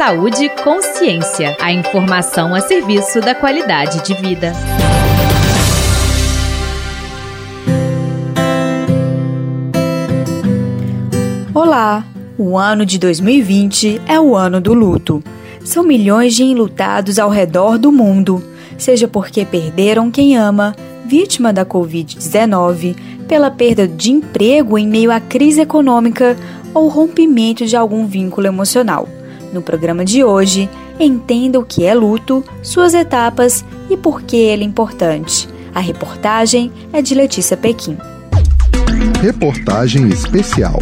Saúde e consciência. A informação a serviço da qualidade de vida. Olá! O ano de 2020 é o ano do luto. São milhões de enlutados ao redor do mundo, seja porque perderam quem ama, vítima da Covid-19, pela perda de emprego em meio à crise econômica ou rompimento de algum vínculo emocional. No programa de hoje, entenda o que é luto, suas etapas e por que ele é importante. A reportagem é de Letícia Pequim. Reportagem especial.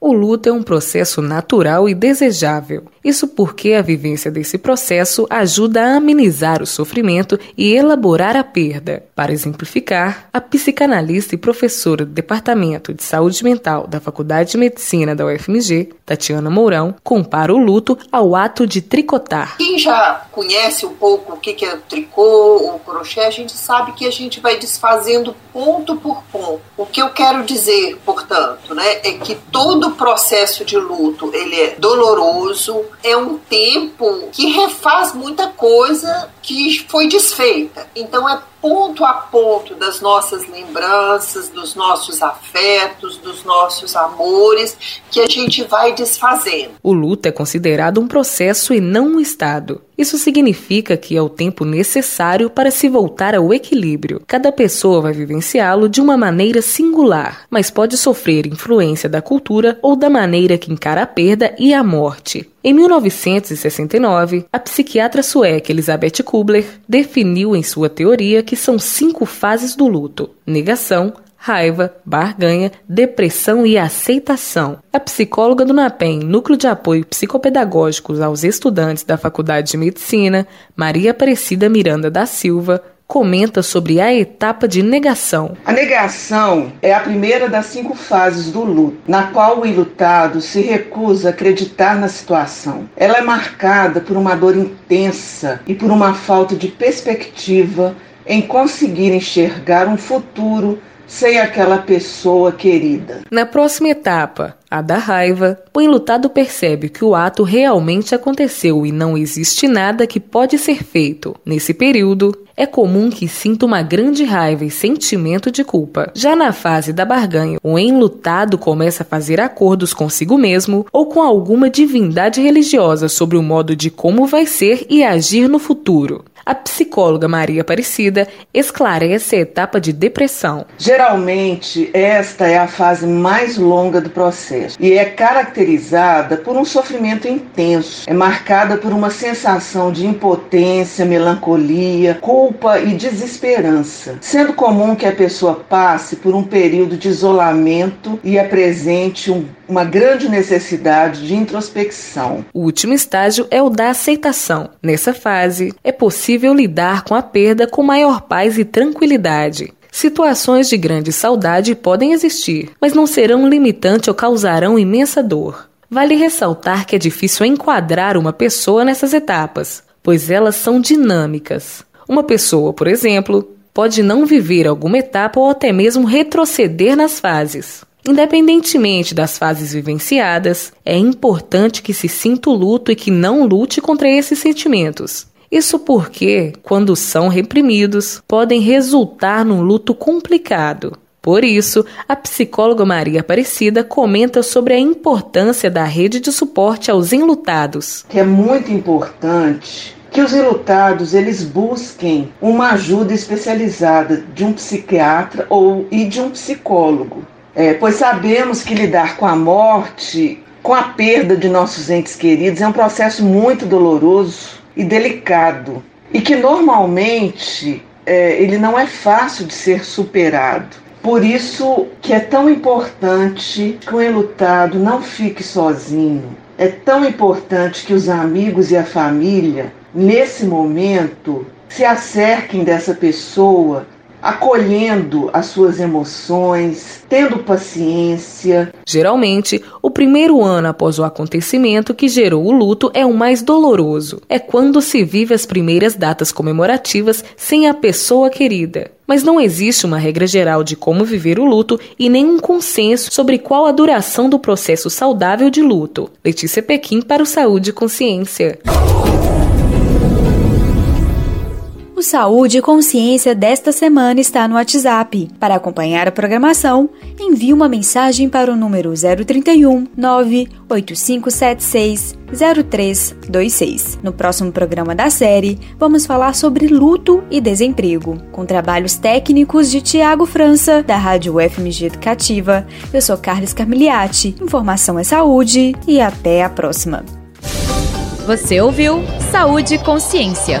O luto é um processo natural e desejável. Isso porque a vivência desse processo ajuda a amenizar o sofrimento e elaborar a perda. Para exemplificar, a psicanalista e professora do Departamento de Saúde Mental da Faculdade de Medicina da UFMG, Tatiana Mourão, compara o luto ao ato de tricotar. Quem já conhece um pouco o que é o tricô ou crochê, a gente sabe que a gente vai desfazendo ponto por ponto. O que eu quero dizer, portanto, né, é que todo processo de luto ele é doloroso, é um tempo que refaz muita coisa que foi desfeita. Então é ponto a ponto das nossas lembranças, dos nossos afetos, dos nossos amores, que a gente vai desfazendo. O luto é considerado um processo e não um estado. Isso significa que é o tempo necessário para se voltar ao equilíbrio. Cada pessoa vai vivenciá-lo de uma maneira singular, mas pode sofrer influência da cultura ou da maneira que encara a perda e a morte. Em 1969, a psiquiatra sueca Elisabeth Kubler definiu em sua teoria que são cinco fases do luto: negação, raiva, barganha, depressão e aceitação. A psicóloga do NAPEM, Núcleo de Apoio Psicopedagógicos aos Estudantes da Faculdade de Medicina, Maria Aparecida Miranda da Silva, comenta sobre a etapa de negação. A negação é a primeira das cinco fases do luto, na qual o ilutado se recusa a acreditar na situação. Ela é marcada por uma dor intensa e por uma falta de perspectiva em conseguir enxergar um futuro sem aquela pessoa querida. Na próxima etapa, a da raiva, o enlutado percebe que o ato realmente aconteceu e não existe nada que pode ser feito. Nesse período, é comum que sinta uma grande raiva e sentimento de culpa. Já na fase da barganha, o enlutado começa a fazer acordos consigo mesmo ou com alguma divindade religiosa sobre o modo de como vai ser e agir no futuro. A psicóloga Maria Aparecida esclarece a etapa de depressão. Geralmente, esta é a fase mais longa do processo e é caracterizada por um sofrimento intenso. É marcada por uma sensação de impotência, melancolia, culpa e desesperança, sendo comum que a pessoa passe por um período de isolamento e apresente um uma grande necessidade de introspecção. O último estágio é o da aceitação. Nessa fase, é possível lidar com a perda com maior paz e tranquilidade. Situações de grande saudade podem existir, mas não serão limitantes ou causarão imensa dor. Vale ressaltar que é difícil enquadrar uma pessoa nessas etapas, pois elas são dinâmicas. Uma pessoa, por exemplo, pode não viver alguma etapa ou até mesmo retroceder nas fases. Independentemente das fases vivenciadas, é importante que se sinta o luto e que não lute contra esses sentimentos. Isso porque, quando são reprimidos, podem resultar num luto complicado. Por isso, a psicóloga Maria Aparecida comenta sobre a importância da rede de suporte aos enlutados. É muito importante que os enlutados eles busquem uma ajuda especializada de um psiquiatra ou e de um psicólogo é, pois sabemos que lidar com a morte, com a perda de nossos entes queridos, é um processo muito doloroso e delicado e que normalmente é, ele não é fácil de ser superado. Por isso que é tão importante que o enlutado não fique sozinho. É tão importante que os amigos e a família, nesse momento, se acerquem dessa pessoa acolhendo as suas emoções, tendo paciência. Geralmente, o primeiro ano após o acontecimento que gerou o luto é o mais doloroso. É quando se vive as primeiras datas comemorativas sem a pessoa querida. Mas não existe uma regra geral de como viver o luto e nenhum consenso sobre qual a duração do processo saudável de luto. Letícia Pequim para o Saúde e Consciência. Saúde e Consciência desta semana está no WhatsApp. Para acompanhar a programação, envie uma mensagem para o número 031 98576 0326. No próximo programa da série, vamos falar sobre luto e desemprego, com trabalhos técnicos de Tiago França, da Rádio FMG Educativa. Eu sou Carlos Carmiliati. Informação é saúde e até a próxima. Você ouviu Saúde e Consciência